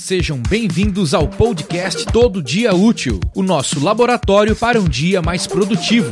Sejam bem-vindos ao podcast Todo Dia Útil, o nosso laboratório para um dia mais produtivo.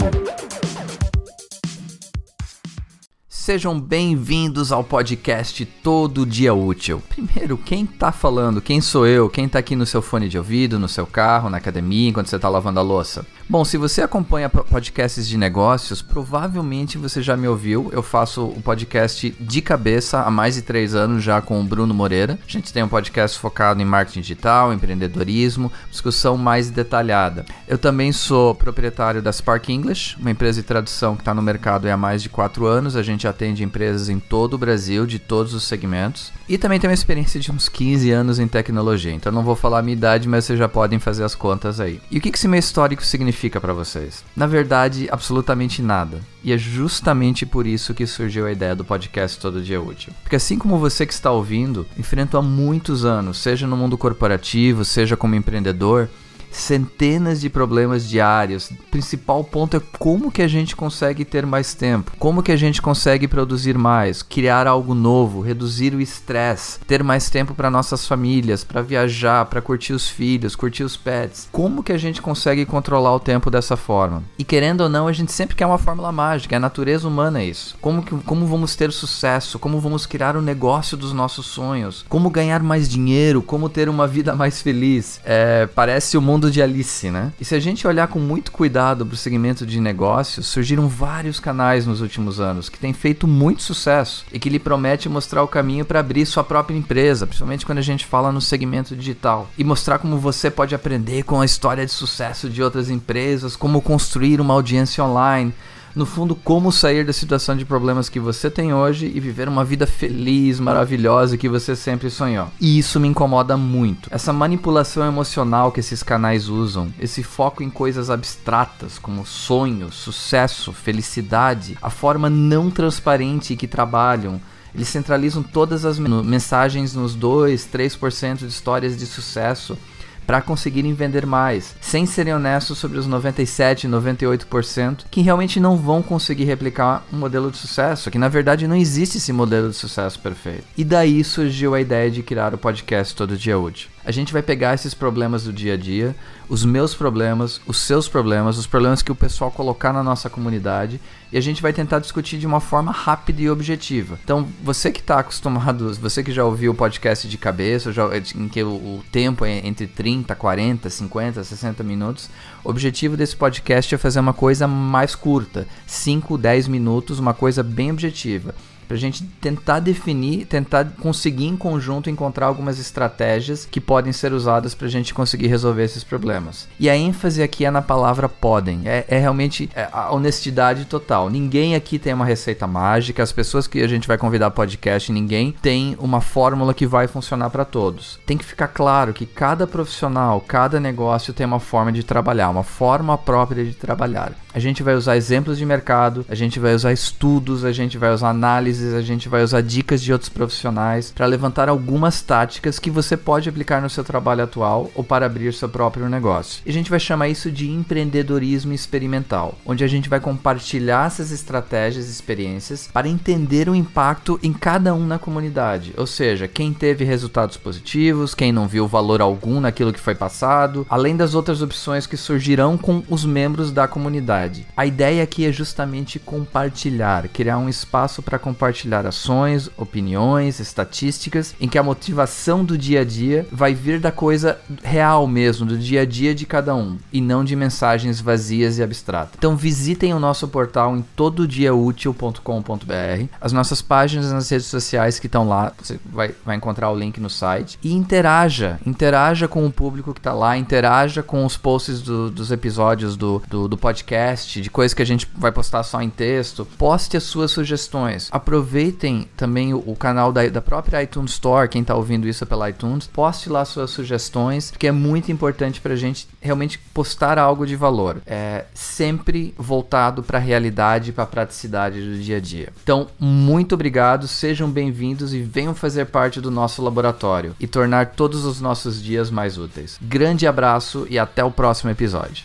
Sejam bem-vindos ao podcast Todo Dia Útil. Primeiro, quem tá falando? Quem sou eu? Quem tá aqui no seu fone de ouvido, no seu carro, na academia, enquanto você tá lavando a louça? Bom, se você acompanha podcasts de negócios, provavelmente você já me ouviu. Eu faço o podcast de cabeça há mais de três anos já com o Bruno Moreira. A gente tem um podcast focado em marketing digital, empreendedorismo, discussão mais detalhada. Eu também sou proprietário da Spark English, uma empresa de tradução que está no mercado há mais de quatro anos. A gente atende empresas em todo o Brasil, de todos os segmentos. E também tenho uma experiência de uns 15 anos em tecnologia. Então não vou falar a minha idade, mas vocês já podem fazer as contas aí. E o que esse meu histórico significa? significa para vocês? Na verdade, absolutamente nada. E é justamente por isso que surgiu a ideia do podcast Todo Dia Útil. Porque assim como você que está ouvindo, enfrento há muitos anos, seja no mundo corporativo, seja como empreendedor, centenas de problemas diários. O principal ponto é como que a gente consegue ter mais tempo, como que a gente consegue produzir mais, criar algo novo, reduzir o estresse, ter mais tempo para nossas famílias, para viajar, para curtir os filhos, curtir os pets. Como que a gente consegue controlar o tempo dessa forma? E querendo ou não, a gente sempre quer uma fórmula mágica, a natureza humana é isso. Como que como vamos ter sucesso? Como vamos criar o um negócio dos nossos sonhos? Como ganhar mais dinheiro? Como ter uma vida mais feliz? É, parece o mundo mundo de Alice, né? E se a gente olhar com muito cuidado para o segmento de negócios, surgiram vários canais nos últimos anos que têm feito muito sucesso e que lhe promete mostrar o caminho para abrir sua própria empresa, principalmente quando a gente fala no segmento digital, e mostrar como você pode aprender com a história de sucesso de outras empresas, como construir uma audiência online no fundo, como sair da situação de problemas que você tem hoje e viver uma vida feliz, maravilhosa que você sempre sonhou. E isso me incomoda muito. Essa manipulação emocional que esses canais usam, esse foco em coisas abstratas como sonhos, sucesso, felicidade, a forma não transparente que trabalham. Eles centralizam todas as mensagens nos 2, 3% de histórias de sucesso para conseguirem vender mais, sem serem honestos sobre os 97, 98% que realmente não vão conseguir replicar um modelo de sucesso, que na verdade não existe esse modelo de sucesso perfeito. E daí surgiu a ideia de criar o podcast Todo Dia Útil. A gente vai pegar esses problemas do dia a dia, os meus problemas, os seus problemas, os problemas que o pessoal colocar na nossa comunidade e a gente vai tentar discutir de uma forma rápida e objetiva. Então, você que está acostumado, você que já ouviu o podcast de cabeça, já, em que o, o tempo é entre 30, 40, 50, 60 minutos, o objetivo desse podcast é fazer uma coisa mais curta, 5, 10 minutos, uma coisa bem objetiva para a gente tentar definir, tentar conseguir em conjunto encontrar algumas estratégias que podem ser usadas para a gente conseguir resolver esses problemas. E a ênfase aqui é na palavra podem, é, é realmente é a honestidade total. Ninguém aqui tem uma receita mágica, as pessoas que a gente vai convidar podcast, ninguém tem uma fórmula que vai funcionar para todos. Tem que ficar claro que cada profissional, cada negócio tem uma forma de trabalhar, uma forma própria de trabalhar. A gente vai usar exemplos de mercado, a gente vai usar estudos, a gente vai usar análise vezes a gente vai usar dicas de outros profissionais para levantar algumas táticas que você pode aplicar no seu trabalho atual ou para abrir seu próprio negócio. E a gente vai chamar isso de empreendedorismo experimental, onde a gente vai compartilhar essas estratégias e experiências para entender o impacto em cada um na comunidade, ou seja, quem teve resultados positivos, quem não viu valor algum naquilo que foi passado, além das outras opções que surgirão com os membros da comunidade. A ideia aqui é justamente compartilhar, criar um espaço para compartilhar compartilhar ações, opiniões, estatísticas, em que a motivação do dia a dia vai vir da coisa real mesmo, do dia a dia de cada um, e não de mensagens vazias e abstratas. Então visitem o nosso portal em tododiaútil.com.br, as nossas páginas nas redes sociais que estão lá, você vai, vai encontrar o link no site, e interaja, interaja com o público que está lá, interaja com os posts do, dos episódios do, do, do podcast, de coisas que a gente vai postar só em texto, poste as suas sugestões. Aproveite aproveitem também o, o canal da, da, própria iTunes Store, quem está ouvindo isso pela iTunes, poste lá suas sugestões, porque é muito importante para a gente realmente postar algo de valor. É sempre voltado para a realidade e para a praticidade do dia a dia. Então, muito obrigado, sejam bem-vindos e venham fazer parte do nosso laboratório e tornar todos os nossos dias mais úteis. Grande abraço e até o próximo episódio.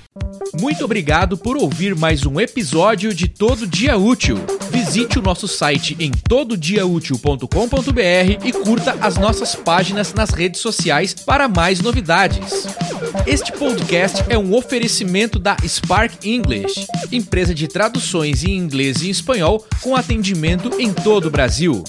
Muito obrigado por ouvir mais um episódio de Todo Dia Útil. Visite o nosso site em tododiaútil.com.br e curta as nossas páginas nas redes sociais para mais novidades. Este podcast é um oferecimento da Spark English, empresa de traduções em inglês e espanhol com atendimento em todo o Brasil.